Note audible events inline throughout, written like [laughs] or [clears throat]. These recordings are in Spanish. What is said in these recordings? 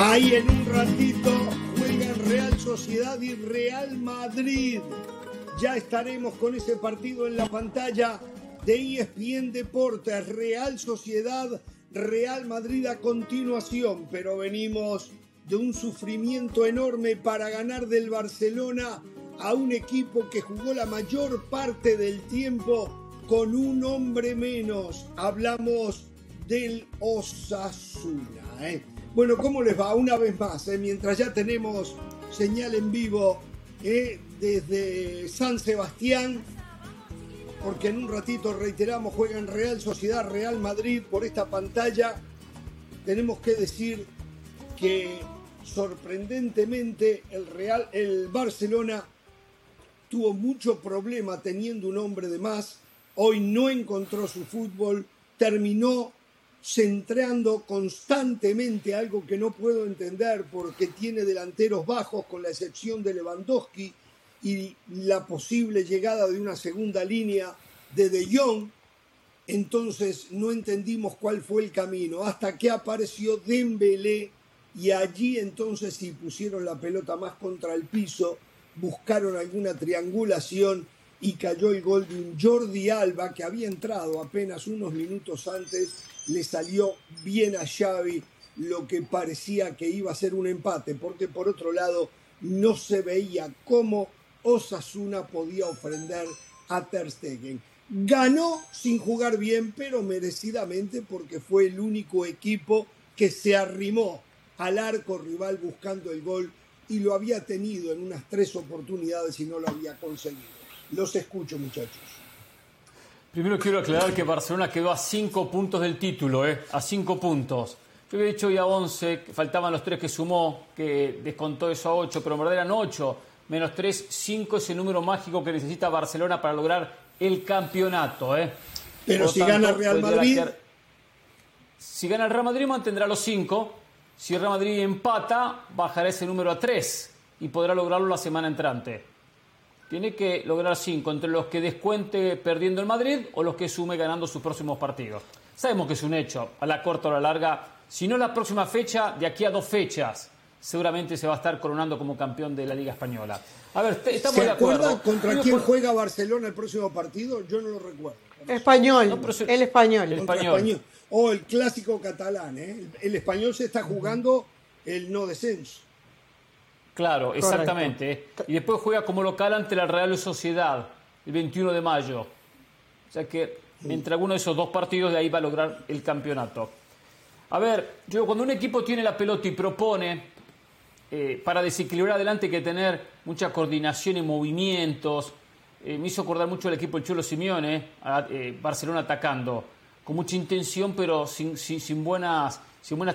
Ahí en un ratito juegan Real Sociedad y Real Madrid. Ya estaremos con ese partido en la pantalla de ESPN Deportes. Real Sociedad, Real Madrid a continuación, pero venimos de un sufrimiento enorme para ganar del Barcelona a un equipo que jugó la mayor parte del tiempo con un hombre menos. Hablamos del Osasuna. ¿eh? Bueno, ¿cómo les va? Una vez más, ¿eh? mientras ya tenemos señal en vivo ¿eh? desde San Sebastián, porque en un ratito, reiteramos, juegan Real Sociedad, Real Madrid por esta pantalla. Tenemos que decir que sorprendentemente el Real, el Barcelona tuvo mucho problema teniendo un hombre de más. Hoy no encontró su fútbol, terminó centrando constantemente algo que no puedo entender porque tiene delanteros bajos con la excepción de Lewandowski y la posible llegada de una segunda línea de De Jong. Entonces no entendimos cuál fue el camino hasta que apareció Dembélé y allí entonces sí pusieron la pelota más contra el piso, buscaron alguna triangulación y cayó el gol de un Jordi Alba que había entrado apenas unos minutos antes, le salió bien a Xavi lo que parecía que iba a ser un empate, porque por otro lado no se veía cómo Osasuna podía ofender a Ter Stegen. Ganó sin jugar bien, pero merecidamente porque fue el único equipo que se arrimó al arco rival buscando el gol y lo había tenido en unas tres oportunidades y no lo había conseguido. Los escucho, muchachos. Primero quiero aclarar que Barcelona quedó a cinco puntos del título, ¿eh? a cinco puntos. Yo había dicho ya 11, que faltaban los tres que sumó, que descontó eso a 8, pero en verdad eran 8, menos 3, 5 es el número mágico que necesita Barcelona para lograr el campeonato. ¿eh? Pero si gana Real Madrid... Si gana el Real Madrid mantendrá los 5, si el Real Madrid empata bajará ese número a 3 y podrá lograrlo la semana entrante tiene que lograr cinco entre los que descuente perdiendo el Madrid o los que sume ganando sus próximos partidos. Sabemos que es un hecho, a la corta o a la larga, si no la próxima fecha, de aquí a dos fechas, seguramente se va a estar coronando como campeón de la Liga Española. A ver, estamos de acuerdo. contra quién juega Barcelona el próximo partido? Yo no lo recuerdo. Español, el español. El español. O el clásico catalán, ¿eh? el español se está jugando el no descenso. Claro, exactamente. Y después juega como local ante la Real Sociedad el 21 de mayo. O sea que entre alguno de esos dos partidos de ahí va a lograr el campeonato. A ver, yo cuando un equipo tiene la pelota y propone, eh, para desequilibrar adelante hay que tener mucha coordinación y movimientos. Eh, me hizo acordar mucho el equipo del Chulo Simeone, eh, Barcelona atacando, con mucha intención pero sin, buenas,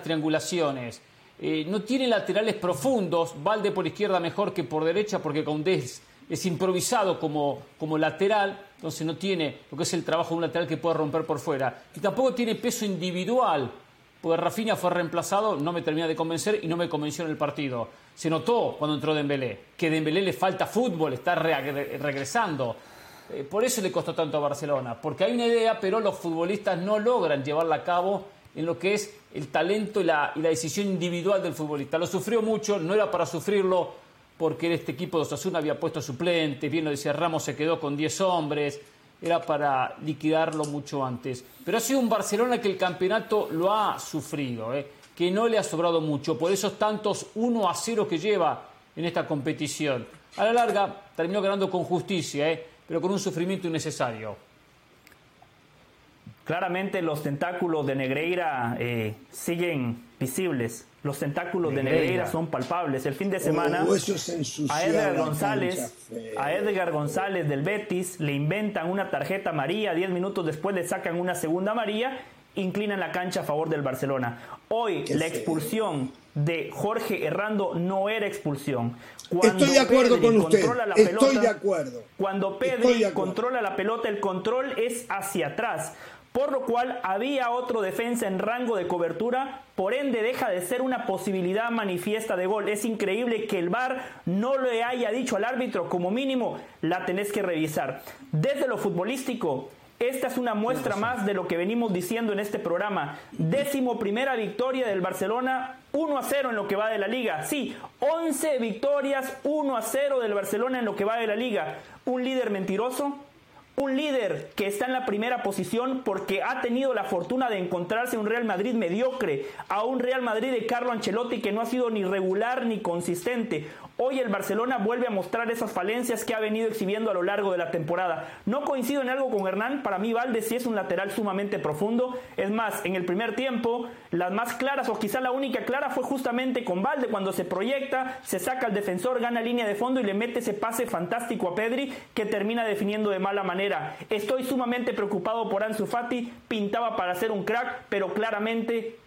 triangulaciones. Eh, no tiene laterales profundos, Valde por izquierda mejor que por derecha porque Condés es improvisado como, como lateral, entonces no tiene lo que es el trabajo de un lateral que puede romper por fuera. Y tampoco tiene peso individual, porque Rafinha fue reemplazado, no me termina de convencer y no me convenció en el partido. Se notó cuando entró Dembélé, que Dembélé le falta fútbol, está regresando. Eh, por eso le costó tanto a Barcelona, porque hay una idea, pero los futbolistas no logran llevarla a cabo en lo que es el talento y la, decisión individual del futbolista. Lo sufrió mucho, no era para sufrirlo porque este equipo de Osasuna había puesto suplentes, bien lo decía Ramos, se quedó con 10 hombres, era para liquidarlo mucho antes. Pero ha sido un Barcelona que el campeonato lo ha sufrido, ¿eh? que no le ha sobrado mucho, por esos tantos 1 a 0 que lleva en esta competición. A la larga terminó ganando con justicia, ¿eh? pero con un sufrimiento innecesario. Claramente los tentáculos de Negreira eh, siguen visibles. Los tentáculos de Negreira son palpables. El fin de semana oh, a Edgar González, a Edgar González del Betis le inventan una tarjeta amarilla, diez minutos después le sacan una segunda amarilla, inclinan la cancha a favor del Barcelona. Hoy la expulsión de Jorge Errando no era expulsión. Cuando Estoy de acuerdo con usted. Estoy de acuerdo. Cuando Pedri controla la pelota, el control es hacia atrás por lo cual había otro defensa en rango de cobertura por ende deja de ser una posibilidad manifiesta de gol. Es increíble que el VAR no le haya dicho al árbitro, como mínimo, la tenés que revisar. Desde lo futbolístico, esta es una muestra más de lo que venimos diciendo en este programa. Décimo primera victoria del Barcelona, 1 a 0 en lo que va de la liga. Sí, 11 victorias, 1 a 0 del Barcelona en lo que va de la liga. Un líder mentiroso, un líder que está en la primera posición porque ha tenido la fortuna de encontrarse un Real Madrid mediocre, a un Real Madrid de Carlo Ancelotti que no ha sido ni regular ni consistente, Hoy el Barcelona vuelve a mostrar esas falencias que ha venido exhibiendo a lo largo de la temporada. No coincido en algo con Hernán, para mí Valde sí es un lateral sumamente profundo. Es más, en el primer tiempo, las más claras o quizá la única clara fue justamente con Valde cuando se proyecta, se saca al defensor, gana línea de fondo y le mete ese pase fantástico a Pedri que termina definiendo de mala manera. Estoy sumamente preocupado por Ansu Fati, pintaba para ser un crack, pero claramente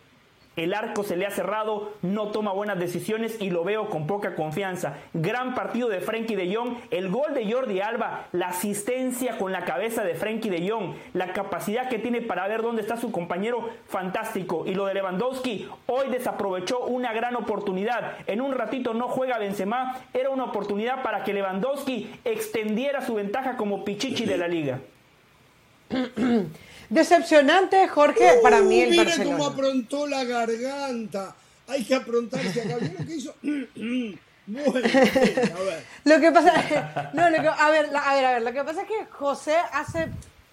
el arco se le ha cerrado, no toma buenas decisiones y lo veo con poca confianza. Gran partido de Frenkie de Jong, el gol de Jordi Alba, la asistencia con la cabeza de Frenkie de Jong, la capacidad que tiene para ver dónde está su compañero, fantástico. Y lo de Lewandowski, hoy desaprovechó una gran oportunidad. En un ratito no juega Benzema, era una oportunidad para que Lewandowski extendiera su ventaja como pichichi de la liga. [clears throat] Decepcionante, Jorge, para mí el mira cómo aprontó la garganta. Hay que aprontarse acá. Lo que hizo. [clears throat] Bueno, a ver. lo que pasa, [laughs] no, lo que, a ver, a ver, a ver, lo que pasa es que José hace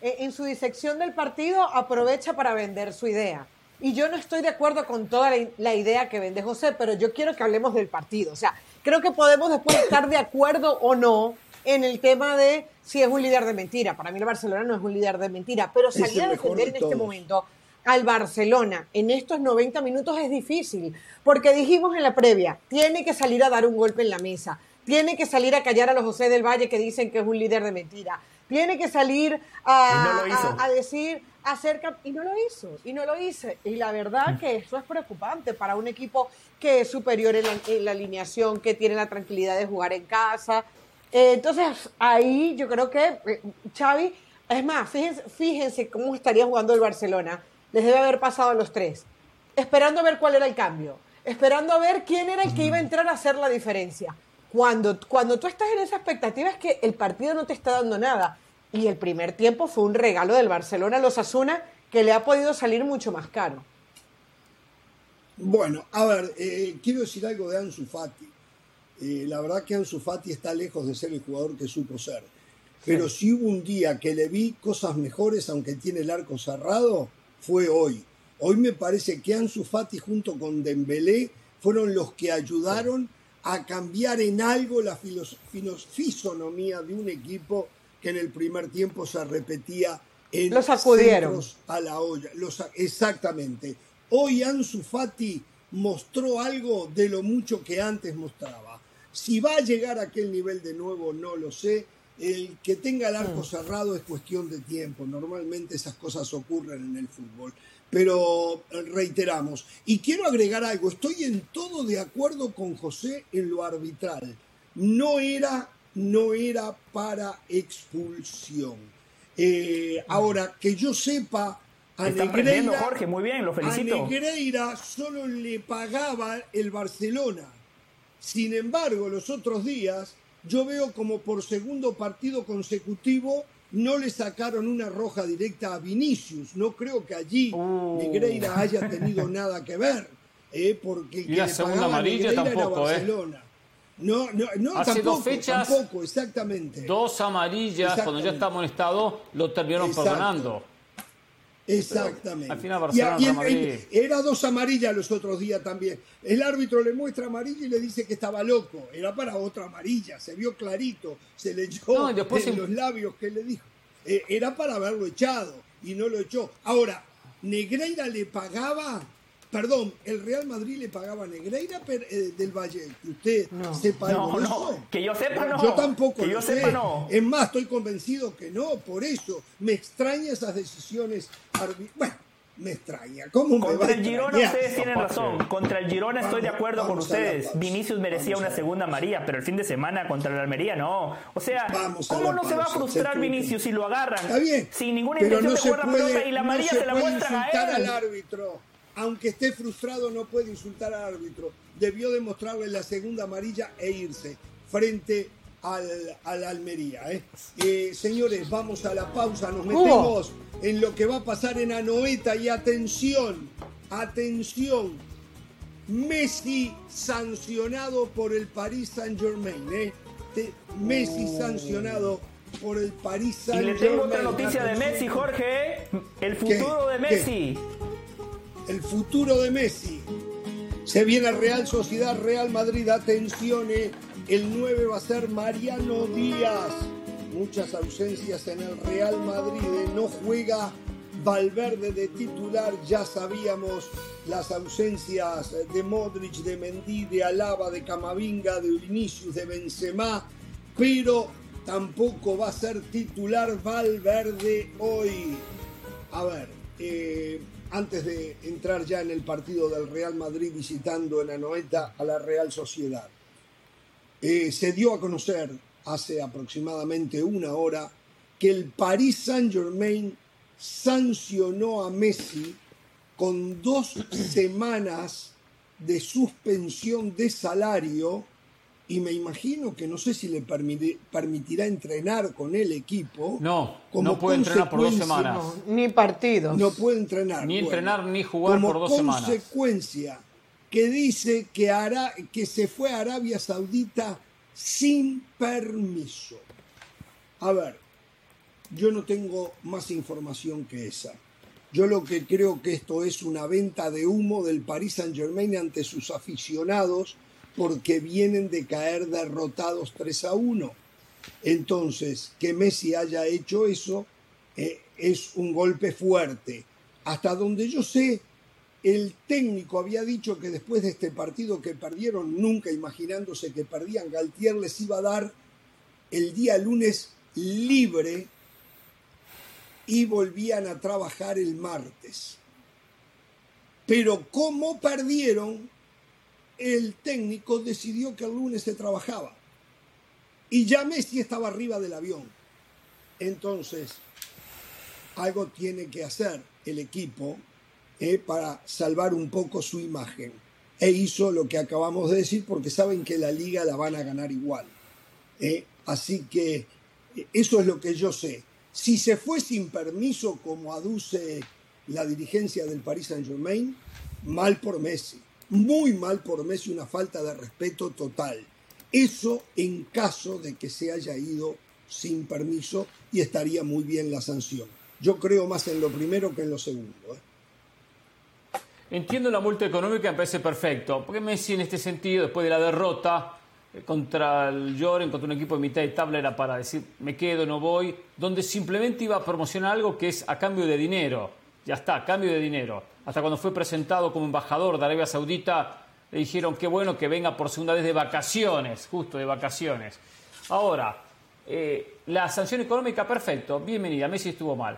eh, en su disección del partido aprovecha para vender su idea. Y yo no estoy de acuerdo con toda la, la, idea que vende José, pero yo quiero que hablemos del partido. O sea, creo que podemos después estar de acuerdo o no en el tema de si es un líder de mentira. Para mí el Barcelona no es un líder de mentira, pero salir a defender en este momento al Barcelona en estos 90 minutos es difícil, porque dijimos en la previa, tiene que salir a dar un golpe en la mesa, tiene que salir a callar a los José del Valle que dicen que es un líder de mentira, tiene que salir a, decir acerca y no lo hizo y no lo hice. Y la verdad que eso es preocupante para un equipo que es superior en la alineación que tiene la tranquilidad de jugar en casa eh, entonces, ahí yo creo que eh, Xavi, es más, fíjense, fíjense cómo estaría jugando el Barcelona. Les debe haber pasado a los tres, esperando a ver cuál era el cambio, esperando a ver quién era el que iba a entrar a hacer la diferencia. Cuando, cuando tú estás en esa expectativa es que el partido no te está dando nada. Y el primer tiempo fue un regalo del Barcelona a los Asuna que le ha podido salir mucho más caro. Bueno, a ver, eh, quiero decir algo de Ansu Fati. Eh, la verdad que Ansu Fati está lejos de ser el jugador que supo ser. Pero si hubo un día que le vi cosas mejores, aunque tiene el arco cerrado, fue hoy. Hoy me parece que Ansu Fati junto con Dembélé fueron los que ayudaron a cambiar en algo la fisonomía de un equipo que en el primer tiempo se repetía en los acudieron a la olla. Los, exactamente. Hoy Ansu Fati mostró algo de lo mucho que antes mostraba. Si va a llegar a aquel nivel de nuevo, no lo sé. El que tenga el arco mm. cerrado es cuestión de tiempo. Normalmente esas cosas ocurren en el fútbol. Pero reiteramos, y quiero agregar algo, estoy en todo de acuerdo con José en lo arbitral. No era, no era para expulsión. Eh, mm. ahora, que yo sepa, a Negreira, Jorge, muy bien, lo felicito. A Negreira solo le pagaba el Barcelona. Sin embargo, los otros días yo veo como por segundo partido consecutivo no le sacaron una roja directa a Vinicius. No creo que allí. Negreira haya tenido [laughs] nada que ver, ¿eh? porque y la segunda amarilla tampoco, era ¿eh? Barcelona. No, no, no Hace tampoco, dos fechas, tampoco, exactamente. Dos amarillas, cuando ya estamos en estado, lo terminaron perdonando. Exactamente. Al final Barcelona, era dos amarillas los otros días también. El árbitro le muestra amarilla y le dice que estaba loco. Era para otra amarilla, se vio clarito, se leyó no, en los labios que le dijo. Eh, era para haberlo echado y no lo echó. Ahora, Negreira le pagaba Perdón, el Real Madrid le pagaba a Negreira eh, del Valle. ¿Usted sepa no, no, Que yo sepa no. Yo tampoco que yo sepa no. Es más, estoy convencido que no. Por eso me extraña esas decisiones. Bueno, me extraña. ¿Cómo Contra el Girona ustedes tienen razón. Contra el Girona estoy de acuerdo con ustedes. Vinicius merecía una segunda María, pero el fin de semana contra el Almería no. O sea, ¿cómo no se va a frustrar Vinicius si lo agarran? Está bien. Sin ninguna intención de jugar la pelota y la María se, la muestran a él. al árbitro aunque esté frustrado, no puede insultar al árbitro. Debió demostrarle la segunda amarilla e irse frente al, al Almería. ¿eh? Eh, señores, vamos a la pausa, nos metemos en lo que va a pasar en Anoeta y atención, atención, Messi sancionado por el Paris Saint Germain. ¿eh? Messi sancionado por el Paris Saint Germain. Y le tengo otra noticia de Messi, Jorge. El futuro de Messi. El futuro de Messi. Se viene Real Sociedad, Real Madrid. Atención, ¿eh? el 9 va a ser Mariano Díaz. Muchas ausencias en el Real Madrid. ¿eh? No juega Valverde de titular. Ya sabíamos las ausencias de Modric, de Mendy, de Alaba, de Camavinga, de Vinicius, de Benzema. Pero tampoco va a ser titular Valverde hoy. A ver, eh, antes de entrar ya en el partido del Real Madrid visitando en 90 a la Real Sociedad. Eh, se dio a conocer hace aproximadamente una hora que el Paris Saint Germain sancionó a Messi con dos semanas de suspensión de salario y me imagino que no sé si le permitirá entrenar con el equipo. No, no puede entrenar por dos semanas. ni partido. No puede entrenar. Ni entrenar ni jugar por dos semanas. consecuencia que dice que, hará, que se fue a Arabia Saudita sin permiso. A ver, yo no tengo más información que esa. Yo lo que creo que esto es una venta de humo del Paris Saint Germain ante sus aficionados porque vienen de caer derrotados 3 a 1. Entonces, que Messi haya hecho eso eh, es un golpe fuerte. Hasta donde yo sé, el técnico había dicho que después de este partido que perdieron, nunca imaginándose que perdían, Galtier les iba a dar el día lunes libre y volvían a trabajar el martes. Pero como perdieron, el técnico decidió que el lunes se trabajaba. Y ya Messi estaba arriba del avión. Entonces, algo tiene que hacer el equipo eh, para salvar un poco su imagen. E hizo lo que acabamos de decir porque saben que la liga la van a ganar igual. Eh. Así que eso es lo que yo sé. Si se fue sin permiso, como aduce la dirigencia del Paris Saint Germain, mal por Messi muy mal por Messi, una falta de respeto total. Eso en caso de que se haya ido sin permiso y estaría muy bien la sanción. Yo creo más en lo primero que en lo segundo. ¿eh? Entiendo la multa económica, me parece perfecto, porque Messi en este sentido, después de la derrota eh, contra el Lloren, contra un equipo de mitad de tabla, era para decir, me quedo, no voy, donde simplemente iba a promocionar algo que es a cambio de dinero. Ya está, cambio de dinero hasta cuando fue presentado como embajador de Arabia Saudita, le dijeron qué bueno que venga por segunda vez de vacaciones, justo de vacaciones. Ahora, eh, la sanción económica, perfecto, bienvenida, Messi estuvo mal.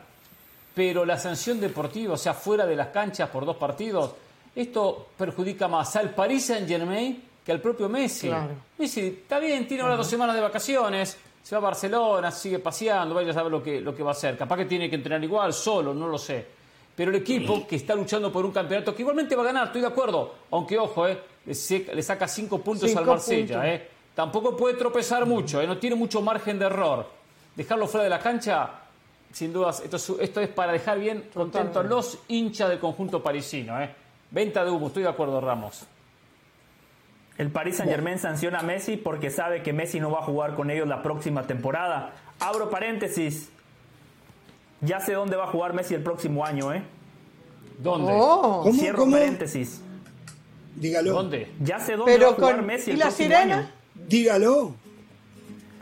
Pero la sanción deportiva, o sea, fuera de las canchas por dos partidos, esto perjudica más al Paris Saint Germain que al propio Messi. Messi está bien, tiene ahora dos semanas de vacaciones, se va a Barcelona, sigue paseando, vaya a saber lo que, lo que va a hacer. Capaz que tiene que entrenar igual, solo, no lo sé. Pero el equipo que está luchando por un campeonato que igualmente va a ganar, estoy de acuerdo. Aunque, ojo, eh, le, saca cinco puntos al Marsella. Eh. Tampoco puede tropezar mucho, eh, no tiene mucho margen de error. Dejarlo fuera de la cancha, sin dudas, esto es, para dejar bien contento a los hinchas del conjunto parisino. Eh. Venta de humo, estoy de acuerdo, Ramos. El Paris Saint Germain sanciona a Messi porque sabe que Messi no va a jugar con ellos la próxima temporada. Abro paréntesis. Ya sé dónde va a jugar Messi el próximo año, ¿eh? ¿Dónde? Oh. Cierro paréntesis. Dígalo. ¿Dónde? Ya sé dónde va a jugar Messi el ¿Y la sirena? Dígalo.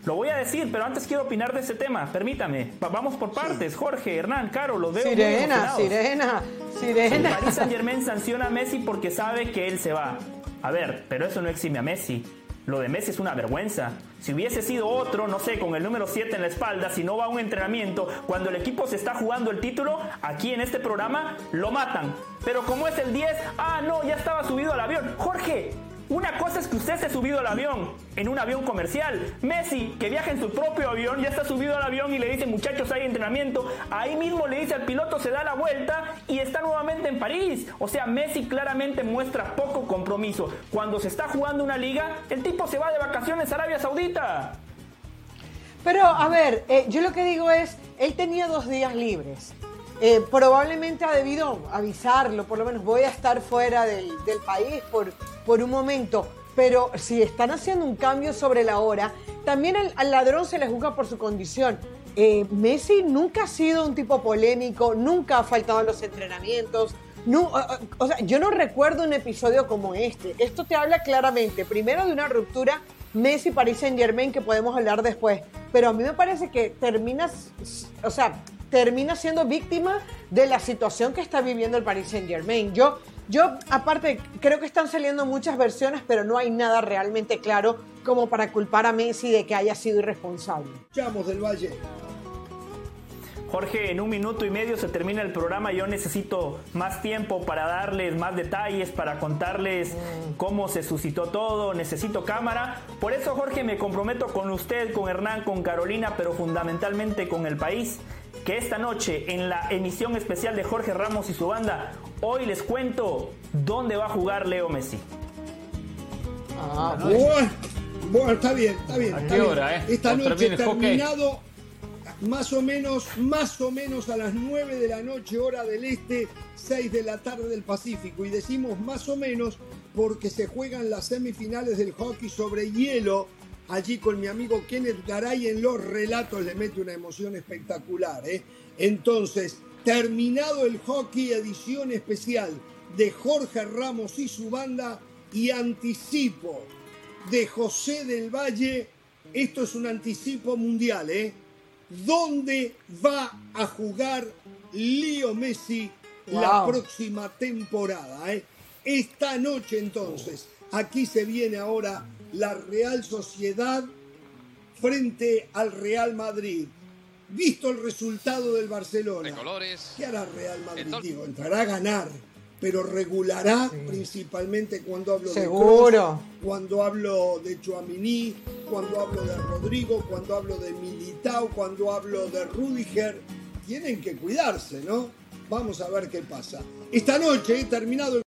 Lo voy a decir, pero antes quiero opinar de ese tema. Permítame. vamos por partes. Jorge, Hernán, Caro, los veo. Sirena, sirena, sirena. El Paris Saint Germain sanciona a Messi porque sabe que él se va. A ver, pero eso no exime a Messi. Lo de Messi es una vergüenza. Si hubiese sido otro, no sé, con el número 7 en la espalda, si no va a un entrenamiento, cuando el equipo se está jugando el título, aquí en este programa lo matan. Pero como es el 10, ah, no, ya estaba subido al avión. Jorge, Una cosa es que usted se ha subido al avión, en un avión comercial. Messi, que viaja en su propio avión, ya está subido al avión y le dice, muchachos, hay entrenamiento. Ahí mismo le dice al piloto, se da la vuelta y está nuevamente en París. O sea, Messi claramente muestra poco compromiso. Cuando se está jugando una liga, el tipo se va de vacaciones a Arabia Saudita. Pero, a ver, eh, yo lo que digo es, él tenía dos días libres. Eh, probablemente ha debido avisarlo, por lo menos voy a estar fuera del, país por, por un momento. Pero si están haciendo un cambio sobre la hora, también al ladrón se le juzga por su condición. Eh, Messi nunca ha sido un tipo polémico, nunca ha faltado a los entrenamientos. No, o sea, yo no recuerdo un episodio como este. Esto te habla claramente, primero de una ruptura Messi, Paris Saint Germain, que podemos hablar después. Pero a mí me parece que terminas, o sea, termina siendo víctima de la situación que está viviendo el Paris Saint Germain. Yo, yo, aparte, creo que están saliendo muchas versiones, pero no hay nada realmente claro como para culpar a Messi de que haya sido irresponsable. Chamos del Valle. Jorge, en un minuto y medio se termina el programa. Yo necesito más tiempo para darles más detalles, para contarles cómo se suscitó todo. Necesito cámara. Por eso, Jorge, me comprometo con usted, con Hernán, con Carolina, pero fundamentalmente con el país. Que esta noche, en la emisión especial de Jorge Ramos y su banda, hoy les cuento dónde va a jugar Leo Messi. Ah, bueno, está bien, está bien. ¿A qué hora, eh? Esta noche terminado más o menos, más o menos a las 9 de la noche, hora del este, 6 de la tarde del Pacífico. Y decimos más o menos porque se juegan las semifinales del hockey sobre hielo. Allí con mi amigo Kenneth Garay en los relatos le mete una emoción espectacular. ¿eh? Entonces, terminado el hockey, edición especial de Jorge Ramos y su banda y anticipo de José del Valle. Esto es un anticipo mundial, ¿eh? dónde va a jugar Leo Messi la próxima temporada. Eh? Esta noche entonces, aquí se viene ahora la Real Sociedad frente al Real Madrid. Visto el resultado del Barcelona, ¿qué hará Real Madrid? entrará a ganar pero regulará principalmente cuando hablo de Kroos, cuando hablo de Chuamini, cuando hablo de Rodrigo, cuando hablo de Militao, cuando hablo de Rudiger. Tienen que cuidarse, ¿no? Vamos a ver qué pasa. Esta noche he terminado el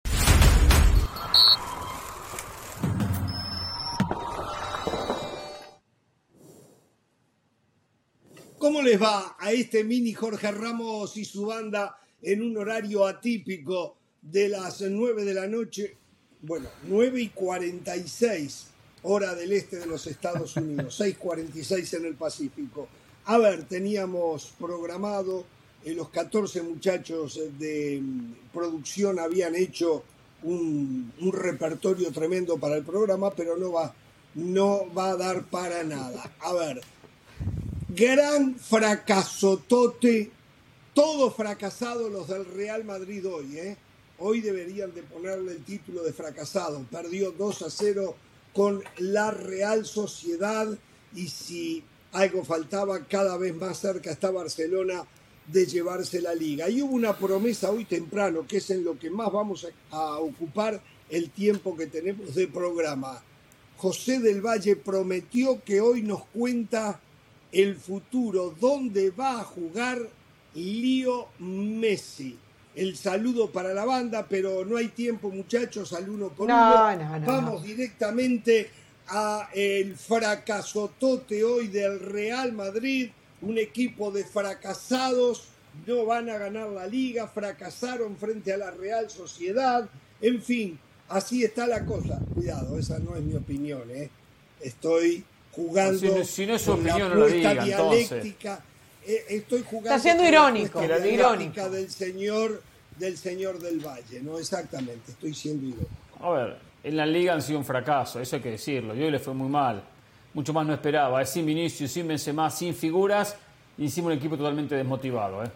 ¿Cómo les va a este mini Jorge Ramos y su banda en un horario atípico? de las 9 de la noche, bueno, 9 y 46 hora del este de los Estados Unidos, [laughs] 6.46 en el Pacífico. A ver, teníamos programado, eh, los 14 muchachos de mm, producción habían hecho un, un, repertorio tremendo para el programa, pero no va, no va a dar para nada. A ver, gran fracasotote, todo fracasado los del Real Madrid hoy, ¿eh? Hoy deberían de ponerle el título de fracasado. Perdió 2 a 0 con la Real Sociedad y si algo faltaba, cada vez más cerca está Barcelona de llevarse la liga. Y hubo una promesa hoy temprano, que es en lo que más vamos a, ocupar el tiempo que tenemos de programa. José del Valle prometió que hoy nos cuenta el futuro, dónde va a jugar Lío Messi el saludo para la banda, pero no hay tiempo, muchachos, al uno por uno. Vamos directamente a el fracasotote hoy del Real Madrid, un equipo de fracasados, no van a ganar la liga, fracasaron frente a la Real Sociedad, en fin, así está la cosa. Cuidado, esa no es mi opinión, ¿eh? Estoy jugando si no, es su opinión, la dialéctica. Eh, estoy jugando Está siendo irónico, la irónico. del señor del señor del Valle, no exactamente, estoy siendo irónico. A ver, en la liga han sido un fracaso, eso hay que decirlo, y hoy le fue muy mal, mucho más no esperaba, es sin Vinicius, sin Benzema, sin figuras, y hicimos un equipo totalmente desmotivado. ¿eh?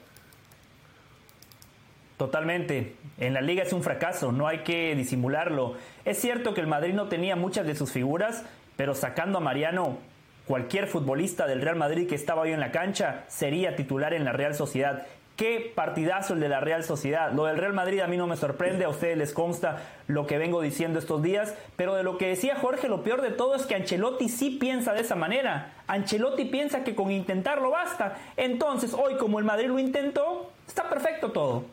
Totalmente. En la liga es un fracaso, no hay que disimularlo. Es cierto que el Madrid no tenía muchas de sus figuras, pero sacando a Mariano, cualquier futbolista del Real Madrid que estaba hoy en la cancha sería titular en la Real Sociedad. Qué partidazo el de la Real Sociedad. Lo del Real Madrid a mí no me sorprende, a ustedes les consta lo que vengo diciendo estos días, pero de lo que decía Jorge, lo peor de todo es que Ancelotti sí piensa de esa manera. Ancelotti piensa que con intentarlo basta. Entonces, hoy como el Madrid lo intentó, está perfecto todo.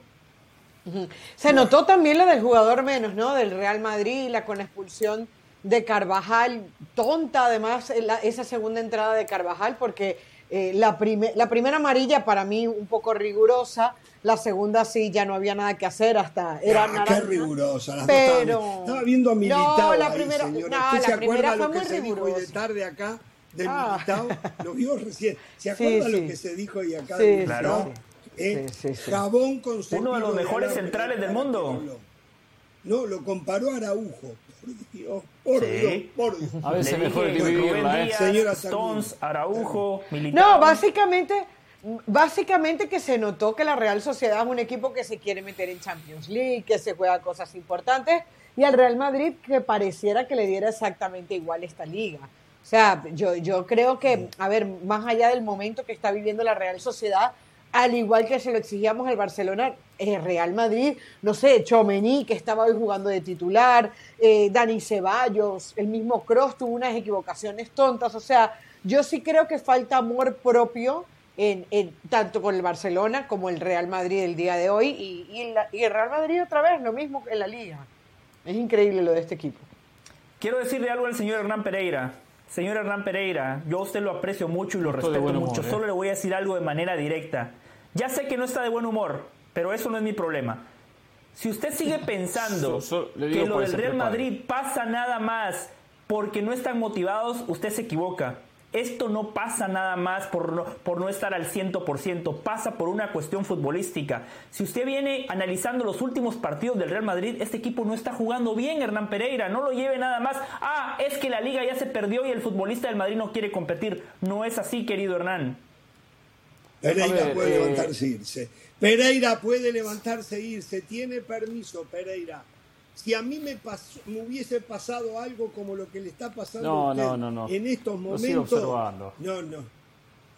Se notó también lo del jugador menos, ¿no? Del Real Madrid, la con expulsión de Carvajal, tonta además esa segunda entrada de Carvajal, porque eh, la, la primera amarilla para mí un poco rigurosa, la segunda sí ya no había nada que hacer, hasta era ah, Qué rigurosa, pero estaba viendo a Militao no, la primera, No, la primera fue muy rigurosa. de tarde acá del ah. Militao? Lo vio recién. ¿Se acuerda lo que se dijo ahí acá sí, Claro. Eh, Jabón con Uno de los mejores centrales del mundo. No, lo comparó a Araujo. Por Dios, por Dios, A veces mejor dividirla, ¿eh? Señora Stones, Araujo, No, básicamente, básicamente que se notó que la Real Sociedad es un equipo que se quiere meter en Champions League, que se juega cosas importantes, y al Real Madrid que pareciera que le diera exactamente igual esta liga. O sea, yo, yo creo que, a ver, más allá del momento que está viviendo la Real Sociedad, al igual que se lo exigíamos al Barcelona, el Real Madrid, no sé, Chomení, que estaba hoy jugando de titular, eh, Dani Ceballos, el mismo Cross tuvo unas equivocaciones tontas, o sea, yo sí creo que falta amor propio en, tanto con el Barcelona como el Real Madrid el día de hoy y, y el Real Madrid otra vez, lo mismo en la liga. Es increíble lo de este equipo. Quiero decirle algo al señor Hernán Pereira. Señor Hernán Pereira, yo a usted lo aprecio mucho y lo respeto mucho. ¿eh? Solo le voy a decir algo de manera directa. Ya sé que no está de buen humor, pero eso no es mi problema. Si usted sigue pensando que lo del Real Madrid pasa nada más porque no están motivados, usted se equivoca. Esto no pasa nada más por no, por no estar al 100%, pasa por una cuestión futbolística. Si usted viene analizando los últimos partidos del Real Madrid, este equipo no está jugando bien, Hernán Pereira, no lo lleve nada más. Ah, es que la liga ya se perdió y el futbolista del Madrid no quiere competir. No es así, querido Hernán. Pereira puede eh, levantarse e irse. Pereira puede levantarse e irse. Tiene permiso, Pereira. Si a mí me, pasó, me hubiese pasado algo como lo que le está pasando en estos momentos. observando. No, no.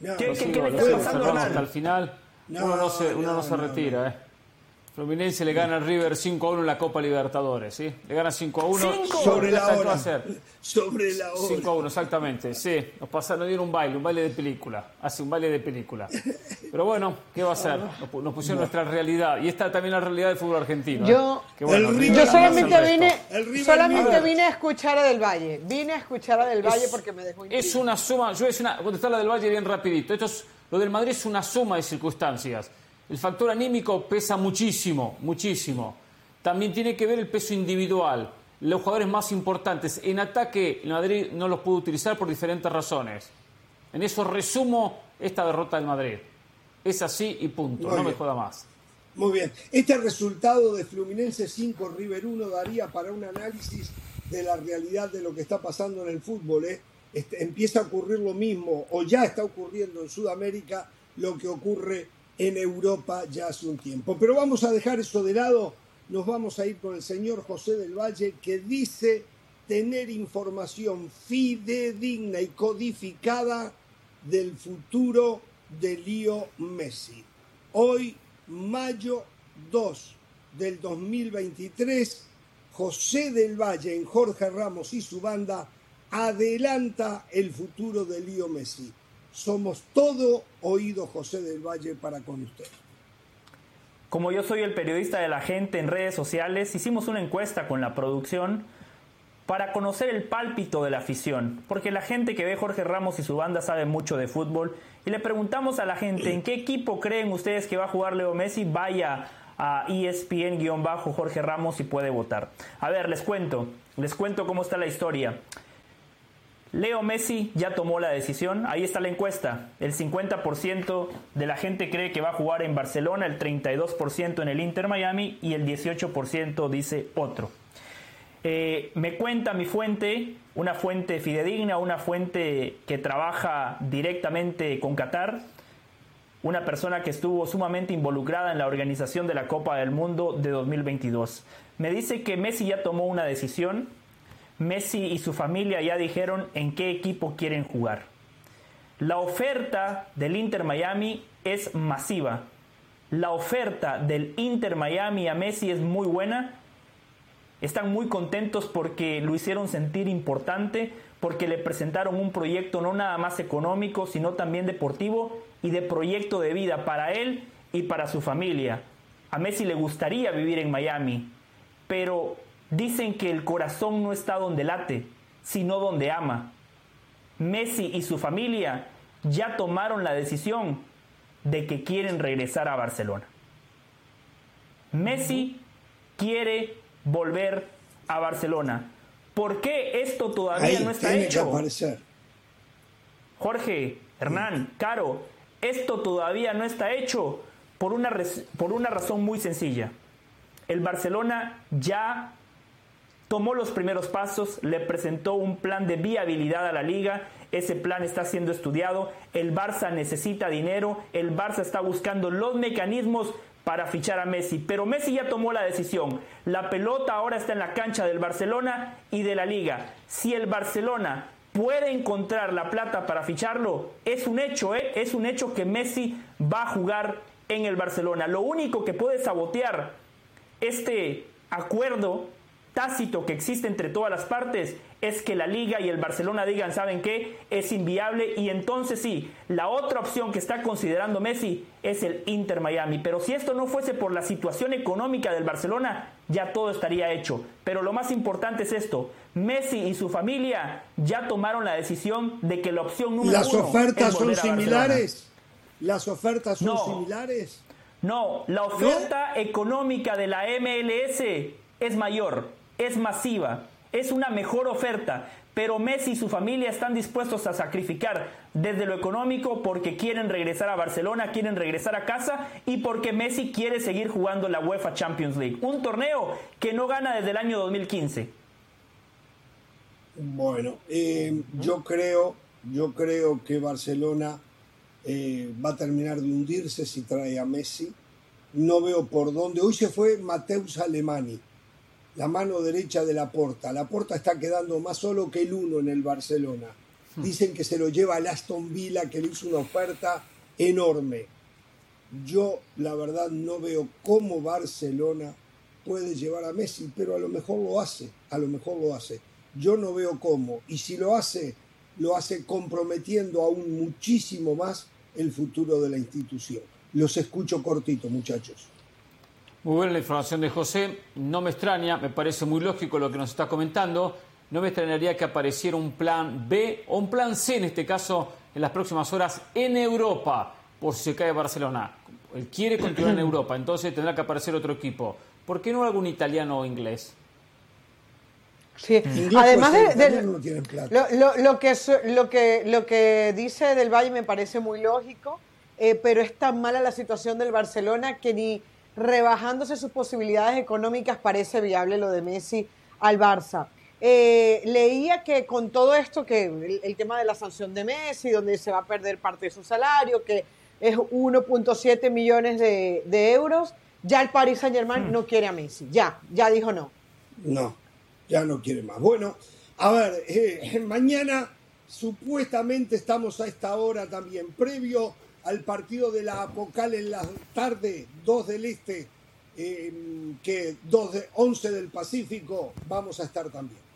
no. ¿Qué, ¿qué, ¿qué le está pasando hasta el final? uno no se, uno no se retira, ¿eh? Fluminense le gana al River 5 a 1 en la Copa Libertadores, ¿sí? Le gana 5 a 1. Sobre la hora. Sobre la hora. 5 a 1, exactamente, sí. Nos pasaron, nos dieron un baile, un baile de película. Hace un baile de película. Pero bueno, ¿qué va a hacer? Nos, pusieron nuestra realidad. Y esta también la realidad del fútbol argentino. ¿eh? Yo, yo solamente, vine, solamente vine a escuchar a Del Valle. Vine a escuchar a Del Valle porque me dejó Es una suma, yo voy a decir una, contestar la Del Valle bien rapidito. Esto es, lo del Madrid es una suma de circunstancias. El factor anímico pesa muchísimo, muchísimo. También tiene que ver el peso individual. Los jugadores más importantes en ataque, el Madrid no los pudo utilizar por diferentes razones. En eso resumo esta derrota del Madrid. Es así y punto, no me joda más. Muy bien. Este resultado de Fluminense 5, River 1 daría para un análisis de la realidad de lo que está pasando en el fútbol. ¿eh? Este, empieza a ocurrir lo mismo, o ya está ocurriendo en Sudamérica, lo que ocurre en Europa ya hace un tiempo. Pero vamos a dejar eso de lado, nos vamos a ir con el señor José del Valle que dice tener información fidedigna y codificada del futuro de Lío Messi. Hoy, mayo 2 del 2023, José del Valle en Jorge Ramos y su banda adelanta el futuro de Lío Messi. Somos todo oído José del Valle para con usted. Como yo soy el periodista de la gente en redes sociales, hicimos una encuesta con la producción para conocer el pálpito de la afición, porque la gente que ve Jorge Ramos y su banda sabe mucho de fútbol, y le preguntamos a la gente, ¿en qué equipo creen ustedes que va a jugar Leo Messi? Vaya a ESPN-Jorge Ramos y puede votar. A ver, les cuento, les cuento cómo está la historia. Leo Messi ya tomó la decisión, ahí está la encuesta. El 50% de la gente cree que va a jugar en Barcelona, el 32% en el Inter Miami y el 18% dice otro. Eh, me cuenta mi fuente, una fuente fidedigna, una fuente que trabaja directamente con Qatar, una persona que estuvo sumamente involucrada en la organización de la Copa del Mundo de 2022. Me dice que Messi ya tomó una decisión, Messi y su familia ya dijeron en qué equipo quieren jugar. La oferta del Inter Miami es masiva. la oferta del Inter Miami a Messi es muy buena. Están muy contentos porque lo hicieron sentir importante, porque le presentaron un proyecto no nada más económico, sino también deportivo y de proyecto de vida para él y para su familia. A Messi le gustaría vivir en Miami, pero dicen que el corazón no está donde late, sino donde ama. Messi y su familia ya tomaron la decisión de que quieren regresar a Barcelona. Messi quiere volver a Barcelona. ¿Por qué esto todavía no está hecho? Jorge, Hernán, Caro, esto todavía no está hecho por una, por una razón muy sencilla. El Barcelona ya tomó los primeros pasos, le presentó un plan de viabilidad a la liga, ese plan está siendo estudiado, el Barça necesita dinero, el Barça está buscando los mecanismos para fichar a Messi, pero Messi ya tomó la decisión, la pelota ahora está en la cancha del Barcelona y de la liga. Si el Barcelona puede encontrar la plata para ficharlo, es un hecho, ¿eh? es un hecho que Messi va a jugar en el Barcelona. Lo único que puede sabotear este acuerdo tácito que existe entre todas las partes es que la liga y el Barcelona digan, ¿saben qué? Es inviable y entonces sí, la otra opción que está considerando Messi es el Inter Miami. Pero si esto no fuese por la situación económica del Barcelona, ya todo estaría hecho. Pero lo más importante es esto, Messi y su familia ya tomaron la decisión de que la opción número ¿Las ofertas son similares? ¿Las ofertas son similares? No, la oferta económica de la MLS es mayor es masiva, es una mejor oferta, pero Messi y su familia están dispuestos a sacrificar desde lo económico porque quieren regresar a Barcelona, quieren regresar a casa y porque Messi quiere seguir jugando la UEFA Champions League, un torneo que no gana desde el año 2015. Bueno, eh, yo creo, yo creo que Barcelona eh, va a terminar de hundirse si trae a Messi. No veo por dónde. Hoy se fue Mateus Alemani la mano derecha de la Porta. La Porta está quedando más solo que el uno en el Barcelona. Hmm. Dicen que se lo lleva al Aston Villa, que le hizo una oferta enorme. Yo, la verdad, no veo cómo Barcelona puede llevar a Messi, pero a lo mejor lo hace, a lo mejor lo hace. Yo no veo cómo. Y si lo hace, lo hace comprometiendo aún muchísimo más el futuro de la institución. Los escucho cortito, muchachos. Muy buena la información de José. No me extraña, me parece muy lógico lo que nos está comentando. No me extrañaría que apareciera un plan B o un plan C en este caso en las próximas horas en Europa, por si se cae Barcelona. Él quiere continuar en [clears throat] Europa, entonces tendrá que aparecer otro equipo. ¿Por qué no algún italiano o inglés? Sí, además de, lo, que, lo, que, lo que dice Del Valle me parece muy lógico, eh, pero es tan mala la situación del Barcelona que ni rebajándose sus posibilidades económicas, parece viable lo de Messi al Barça. Eh, leía que con todo esto, que el, tema de la sanción de Messi, donde se va a perder parte de su salario, que es 1.7 millones de, euros, ya el Paris Saint Germain hmm. no quiere a Messi, ya, ya dijo no. No, ya no quiere más. Bueno, a ver, eh, mañana supuestamente estamos a esta hora también, previo al partido de la Apocal en la tarde, 2 del Este, eh, que 2 de 11 del Pacífico, vamos a estar también.